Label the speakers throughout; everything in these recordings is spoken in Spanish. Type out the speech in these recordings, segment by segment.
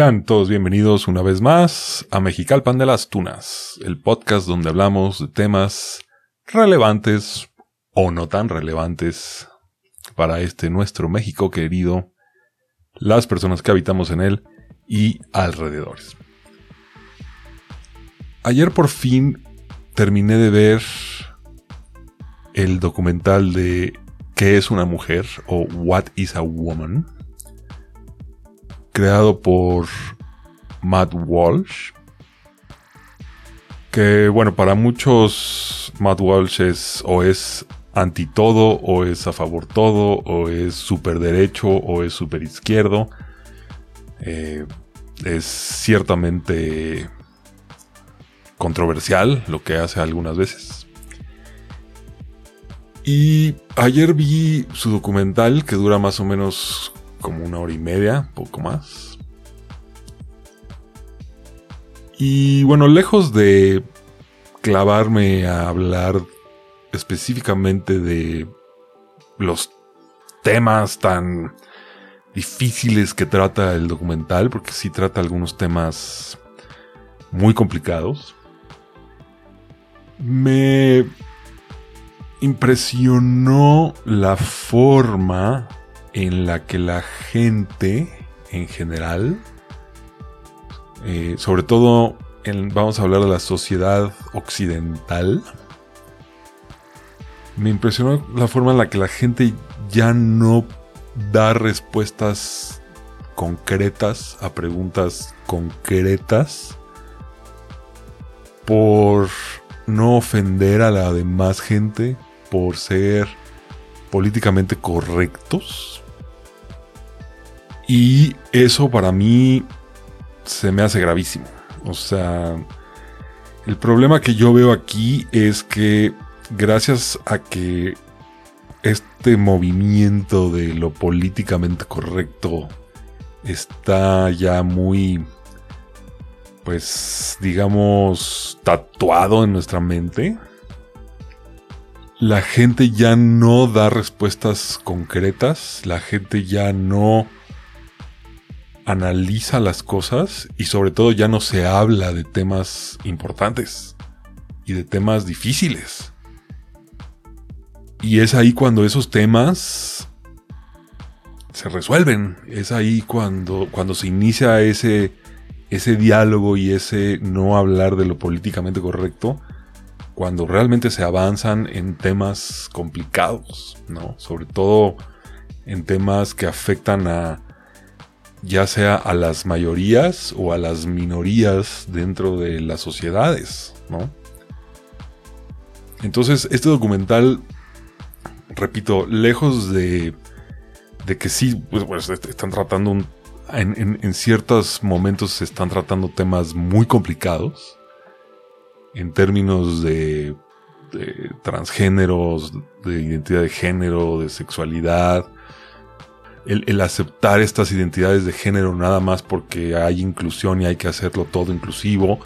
Speaker 1: Sean todos bienvenidos una vez más a Mexicalpan de las Tunas, el podcast donde hablamos de temas relevantes o no tan relevantes para este nuestro México querido, las personas que habitamos en él y alrededores. Ayer por fin terminé de ver el documental de ¿Qué es una mujer? o What is a Woman? Creado por Matt Walsh. Que bueno, para muchos Matt Walsh es o es anti todo, o es a favor todo, o es super derecho, o es super izquierdo. Eh, es ciertamente controversial lo que hace algunas veces. Y ayer vi su documental que dura más o menos como una hora y media, poco más. Y bueno, lejos de clavarme a hablar específicamente de los temas tan difíciles que trata el documental, porque sí trata algunos temas muy complicados, me impresionó la forma en la que la gente en general, eh, sobre todo vamos a hablar de la sociedad occidental, me impresionó la forma en la que la gente ya no da respuestas concretas a preguntas concretas por no ofender a la demás gente, por ser políticamente correctos y eso para mí se me hace gravísimo. O sea, el problema que yo veo aquí es que gracias a que este movimiento de lo políticamente correcto está ya muy, pues, digamos, tatuado en nuestra mente, la gente ya no da respuestas concretas, la gente ya no analiza las cosas y sobre todo ya no se habla de temas importantes y de temas difíciles. Y es ahí cuando esos temas se resuelven. Es ahí cuando, cuando se inicia ese, ese diálogo y ese no hablar de lo políticamente correcto. Cuando realmente se avanzan en temas complicados, ¿no? Sobre todo en temas que afectan a, ya sea a las mayorías o a las minorías dentro de las sociedades, ¿no? Entonces, este documental, repito, lejos de, de que sí, pues, pues están tratando en, ciertos momentos se están tratando temas muy complicados en términos de transgéneros, de identidad de género, de sexualidad, el, aceptar estas identidades de género nada más porque hay inclusión y hay que hacerlo todo inclusivo.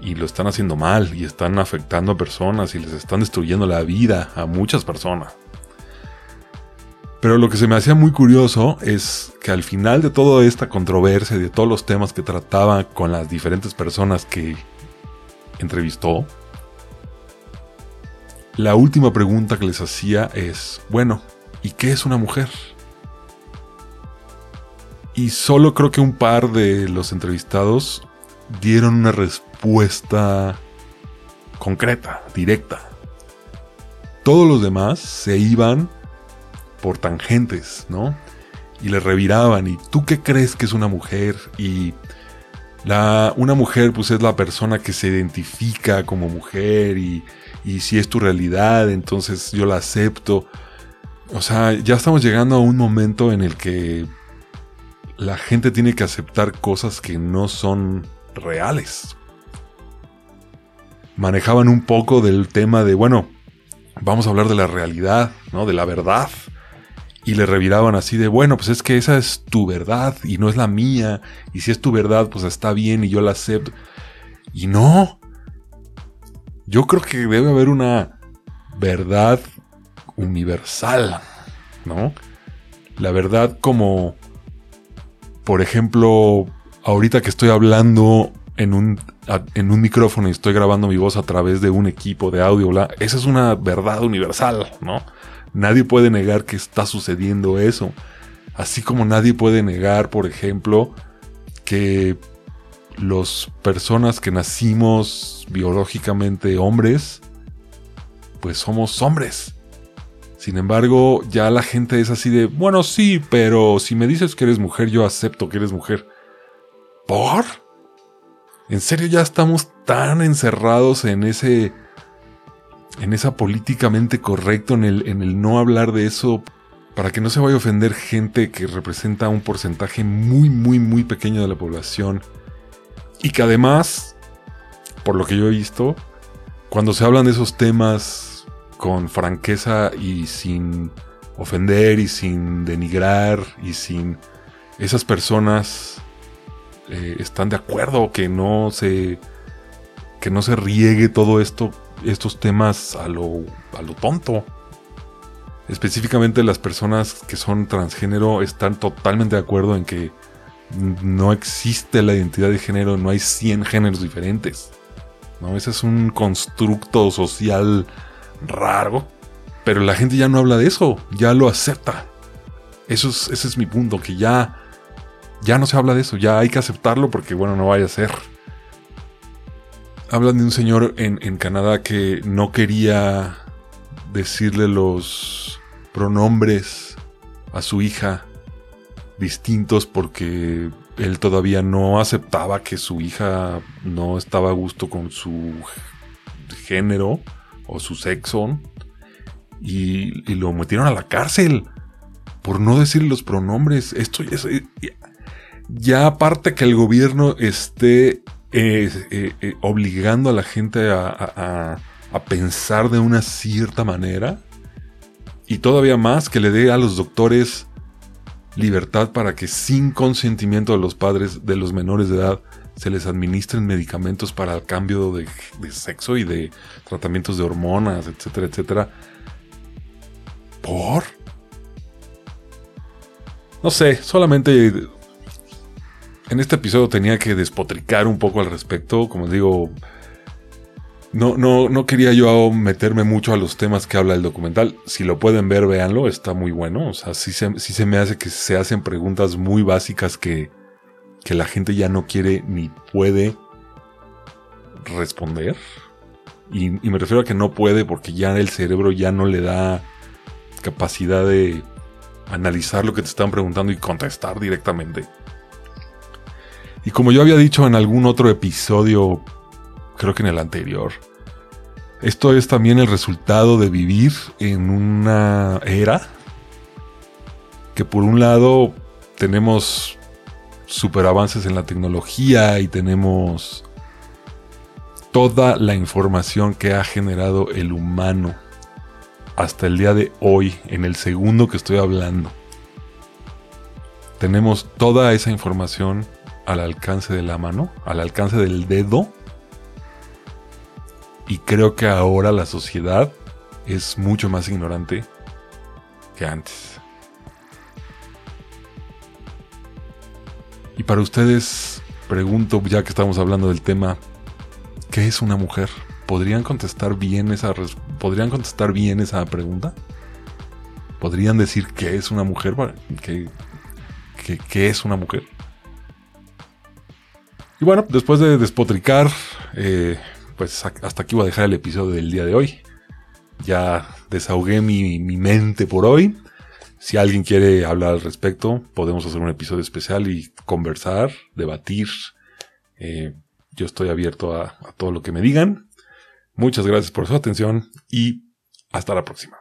Speaker 1: Y lo están haciendo mal y están afectando a personas y les están destruyendo la vida a muchas personas. Pero lo que se me hacía muy curioso es que al final de toda esta controversia de todos los temas que trataba con las diferentes personas que entrevistó, la última pregunta que les hacía es, bueno, ¿y qué es una mujer? Y solo creo que un par de los entrevistados dieron una respuesta concreta, directa. Todos los demás se iban por tangentes, ¿no? Y le reviraban. ¿Y tú qué crees que es una mujer? Y la, una mujer pues es la persona que se identifica como mujer y, y si es tu realidad, entonces yo la acepto. O sea, ya estamos llegando a un momento en el que la gente tiene que aceptar cosas que no son reales. Manejaban un poco del tema de, bueno, vamos a hablar de la realidad, ¿no? De la verdad. Y le reviraban así de, bueno, pues es que esa es tu verdad y no es la mía. Y si es tu verdad, pues está bien y yo la acepto. Y no. Yo creo que debe haber una verdad universal, ¿no? La verdad como por ejemplo, ahorita que estoy hablando en un, en un micrófono y estoy grabando mi voz a través de un equipo de audio, bla, esa es una verdad universal, ¿no? Nadie puede negar que está sucediendo eso. Así como nadie puede negar, por ejemplo, que las personas que nacimos biológicamente hombres, pues somos hombres. Sin embargo, ya la gente es así de, bueno, sí, pero si me dices que eres mujer, yo acepto que eres mujer. ¿Por? ¿En serio ya estamos tan encerrados en ese en esa políticamente correcto, en el, en el no hablar de eso, para que no se vaya a ofender gente que representa un porcentaje muy, muy, muy pequeño de la población. Y que además, por lo que yo he visto, cuando se hablan de esos temas con franqueza y sin ofender y sin denigrar y sin esas personas eh, están de acuerdo que no se que no se riegue todo esto estos temas a lo, a lo tonto. Específicamente las personas que son transgénero están totalmente de acuerdo en que no existe la identidad de género, no hay 100 géneros diferentes. ¿no? Ese es un constructo social raro, pero la gente ya no habla de eso, ya lo acepta. Eso es, ese es mi punto, que ya, ya no se habla de eso, ya hay que aceptarlo porque bueno, no vaya a ser. Hablan de un señor en, Canadá que no quería decirle los pronombres a su hija distintos porque él todavía no aceptaba que su hija no estaba a gusto con su género o su sexo y, lo metieron a la cárcel por no decirle los pronombres. Esto ya, ya aparte que el gobierno esté eh, eh, obligando a la gente a, pensar de una cierta manera. Y todavía más que le dé a los doctores libertad para que sin consentimiento de los padres de los menores de edad se les administren medicamentos para el cambio de, de sexo y de tratamientos de hormonas, etcétera, etcétera. ¿Por? No sé, solamente en este episodio tenía que despotricar un poco al respecto. Como digo, no, no, no quería yo meterme mucho a los temas que habla el documental. Si lo pueden ver, véanlo, está muy bueno. O sea, sí se, se me hace que se hacen preguntas muy básicas que, que la gente ya no quiere ni puede responder. Y, me refiero a que no puede porque ya el cerebro ya no le da capacidad de analizar lo que te están preguntando y contestar directamente. Y como yo había dicho en algún otro episodio, creo que en el anterior, esto es también el resultado de vivir en una era que por un lado tenemos super avances en la tecnología y tenemos toda la información que ha generado el humano hasta el día de hoy, en el segundo que estoy hablando. Tenemos toda esa información al alcance de la mano, al alcance del dedo. Y creo que ahora la sociedad es mucho más ignorante que antes. Para ustedes, pregunto, ya que estamos hablando del tema, ¿qué es una mujer? ¿Podrían contestar bien esa, ¿podrían contestar bien esa pregunta? ¿Podrían decir qué es una mujer? ¿Qué, qué, es una mujer? Y bueno, después de despotricar, eh, pues hasta aquí voy a dejar el episodio del día de hoy. Ya desahogué mi, mente por hoy. Si alguien quiere hablar al respecto, podemos hacer un episodio especial y conversar, debatir. Eh, yo estoy abierto a todo lo que me digan. Muchas gracias por su atención y hasta la próxima.